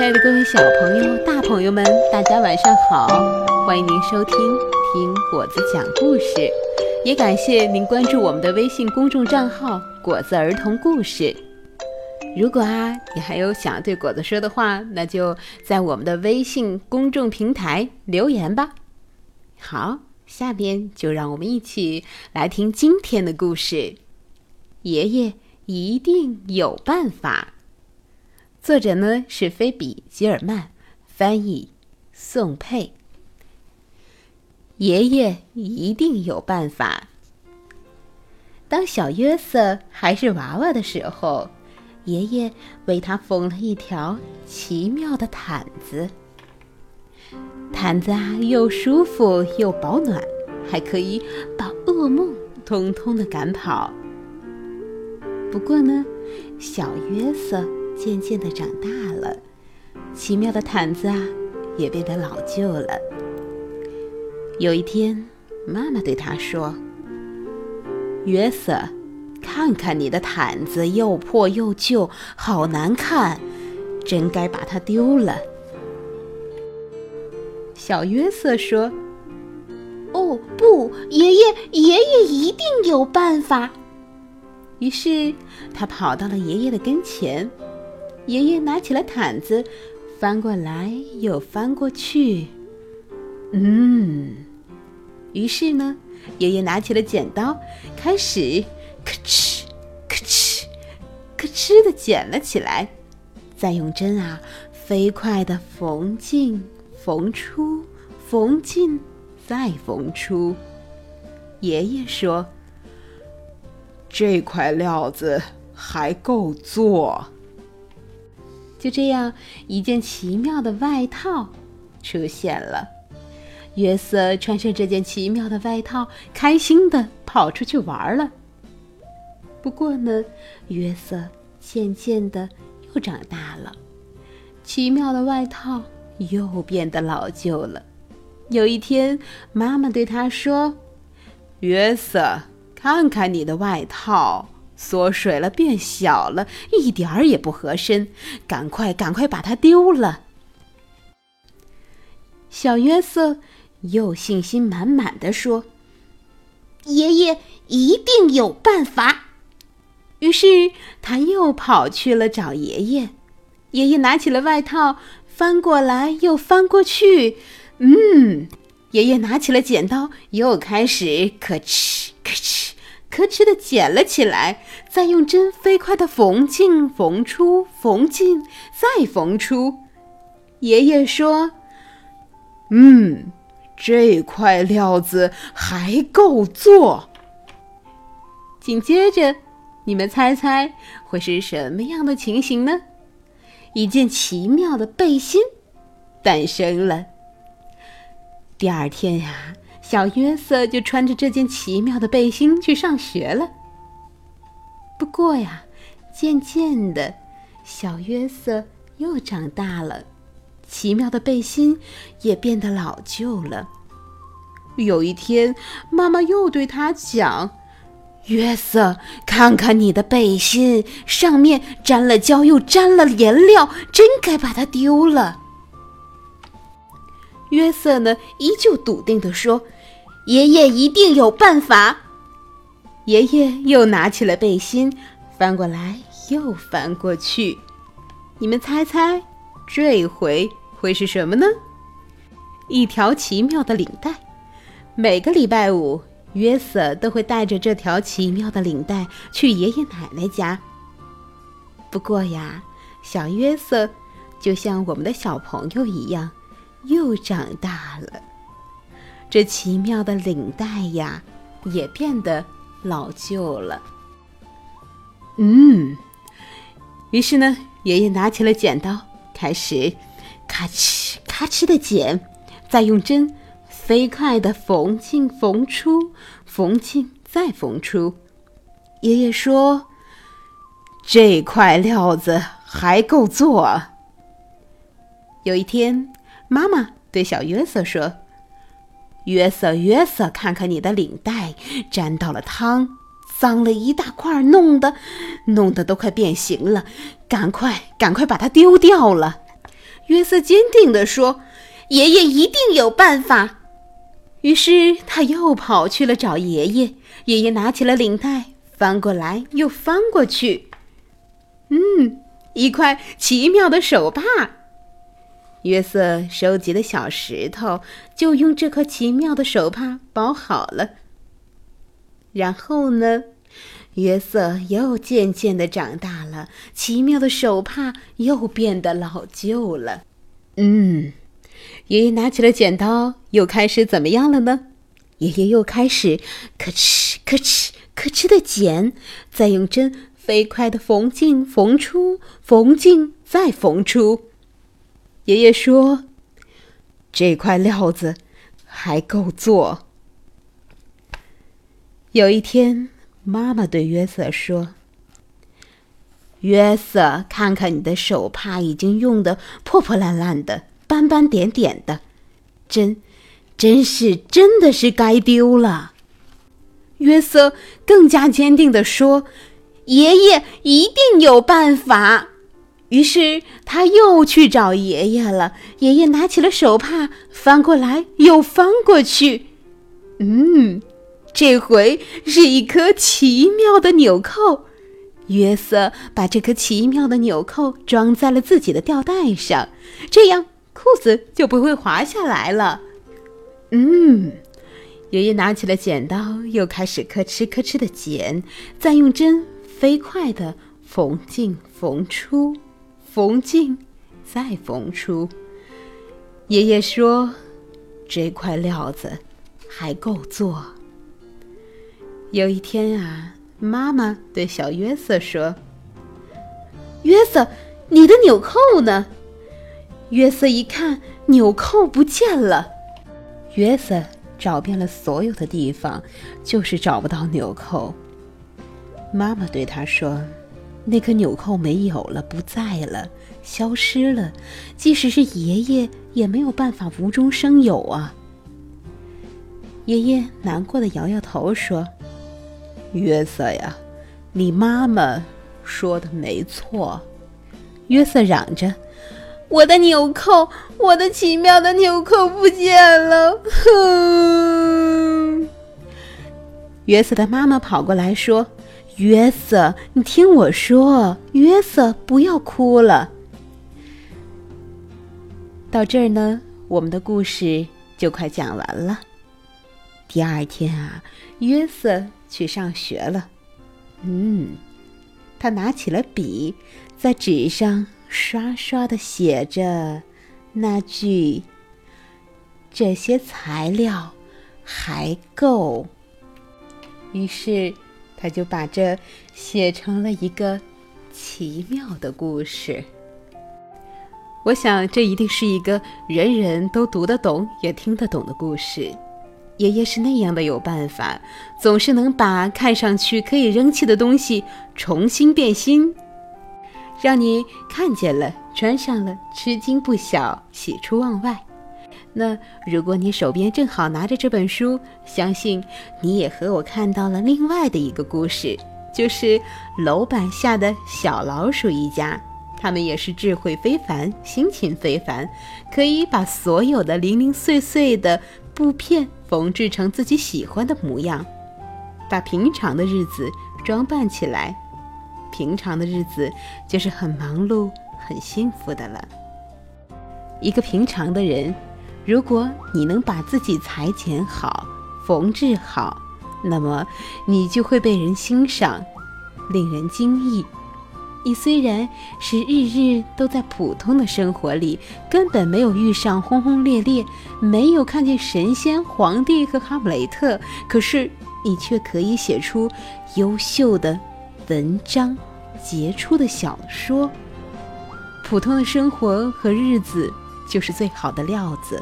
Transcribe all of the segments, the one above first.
亲爱的各位小朋友、大朋友们，大家晚上好！欢迎您收听《听果子讲故事》，也感谢您关注我们的微信公众账号“果子儿童故事”。如果啊，你还有想要对果子说的话，那就在我们的微信公众平台留言吧。好，下边就让我们一起来听今天的故事。爷爷一定有办法。作者呢是菲比·吉尔曼，翻译宋佩。爷爷一定有办法。当小约瑟还是娃娃的时候，爷爷为他缝了一条奇妙的毯子。毯子啊，又舒服又保暖，还可以把噩梦通通的赶跑。不过呢，小约瑟。渐渐的长大了，奇妙的毯子啊，也变得老旧了。有一天，妈妈对他说：“约瑟，看看你的毯子，又破又旧，好难看，真该把它丢了。”小约瑟说：“哦，不，爷爷，爷爷一定有办法。”于是，他跑到了爷爷的跟前。爷爷拿起了毯子，翻过来又翻过去。嗯，于是呢，爷爷拿起了剪刀，开始咔哧咔哧咔哧的剪了起来，再用针啊飞快的缝进缝出，缝进再缝出。爷爷说：“这块料子还够做。”就这样，一件奇妙的外套出现了。约瑟穿上这件奇妙的外套，开心的跑出去玩了。不过呢，约瑟渐渐的又长大了，奇妙的外套又变得老旧了。有一天，妈妈对他说：“约瑟，看看你的外套。”缩水了，变小了，一点儿也不合身，赶快，赶快把它丢了。小约瑟又信心满满的说：“爷爷一定有办法。”于是他又跑去了找爷爷。爷爷拿起了外套，翻过来又翻过去。嗯，爷爷拿起了剪刀，又开始咯哧咯哧。咯哧的捡了起来，再用针飞快的缝进、缝出、缝进、再缝出。爷爷说：“嗯，这块料子还够做。”紧接着，你们猜猜会是什么样的情形呢？一件奇妙的背心诞生了。第二天呀。小约瑟就穿着这件奇妙的背心去上学了。不过呀，渐渐的，小约瑟又长大了，奇妙的背心也变得老旧了。有一天，妈妈又对他讲：“约瑟，看看你的背心，上面沾了胶，又沾了颜料，真该把它丢了。”约瑟呢，依旧笃定地说。爷爷一定有办法。爷爷又拿起了背心，翻过来又翻过去。你们猜猜，这回会是什么呢？一条奇妙的领带。每个礼拜五，约瑟都会带着这条奇妙的领带去爷爷奶奶家。不过呀，小约瑟就像我们的小朋友一样，又长大了。这奇妙的领带呀，也变得老旧了。嗯，于是呢，爷爷拿起了剪刀，开始咔哧咔哧的剪，再用针飞快的缝进缝出，缝进再缝出。爷爷说：“这块料子还够做。”有一天，妈妈对小约瑟说。约瑟，约瑟，看看你的领带，沾到了汤，脏了一大块，弄得，弄得都快变形了。赶快，赶快把它丢掉了。约瑟坚定地说：“爷爷一定有办法。”于是他又跑去了找爷爷。爷爷拿起了领带，翻过来又翻过去。嗯，一块奇妙的手帕。约瑟收集的小石头就用这块奇妙的手帕包好了。然后呢，约瑟又渐渐的长大了，奇妙的手帕又变得老旧了。嗯。爷爷拿起了剪刀，又开始怎么样了呢？爷爷又开始咔哧咔哧咔哧的剪，再用针飞快的缝进缝出，缝进再缝出。爷爷说：“这块料子还够做。”有一天，妈妈对约瑟说：“约瑟，看看你的手帕，已经用的破破烂烂的。”斑斑点点的，真，真是，真的是该丢了。约瑟更加坚定地说：“爷爷一定有办法。”于是他又去找爷爷了。爷爷拿起了手帕，翻过来又翻过去。嗯，这回是一颗奇妙的纽扣。约瑟把这颗奇妙的纽扣装在了自己的吊带上，这样。裤子就不会滑下来了。嗯，爷爷拿起了剪刀，又开始吭哧吭哧的剪，再用针飞快的缝进缝出，缝进再缝出。爷爷说：“这块料子还够做。”有一天啊，妈妈对小约瑟说：“约瑟，你的纽扣呢？”约瑟一看纽扣不见了，约瑟找遍了所有的地方，就是找不到纽扣。妈妈对他说：“那颗纽扣没有了，不在了，消失了。即使是爷爷也没有办法无中生有啊。”爷爷难过的摇摇头说：“约瑟呀，你妈妈说的没错。”约瑟嚷着。我的纽扣，我的奇妙的纽扣不见了！哼！约瑟的妈妈跑过来说：“约瑟，你听我说，约瑟，不要哭了。”到这儿呢，我们的故事就快讲完了。第二天啊，约瑟去上学了。嗯，他拿起了笔，在纸上。刷刷的写着那句：“这些材料还够。”于是他就把这写成了一个奇妙的故事。我想，这一定是一个人人都读得懂也听得懂的故事。爷爷是那样的有办法，总是能把看上去可以扔弃的东西重新变新。让你看见了，穿上了，吃惊不小，喜出望外。那如果你手边正好拿着这本书，相信你也和我看到了另外的一个故事，就是楼板下的小老鼠一家。他们也是智慧非凡，心情非凡，可以把所有的零零碎碎的布片缝制成自己喜欢的模样，把平常的日子装扮起来。平常的日子就是很忙碌、很幸福的了。一个平常的人，如果你能把自己裁剪好、缝制好，那么你就会被人欣赏，令人惊异。你虽然是日日都在普通的生活里，根本没有遇上轰轰烈烈，没有看见神仙、皇帝和哈姆雷特，可是你却可以写出优秀的。文章，杰出的小说，普通的生活和日子就是最好的料子，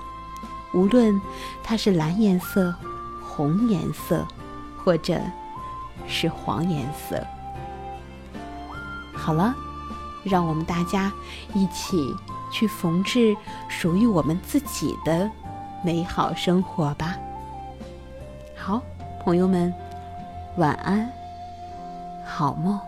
无论它是蓝颜色、红颜色，或者是黄颜色。好了，让我们大家一起去缝制属于我们自己的美好生活吧。好，朋友们，晚安。好梦。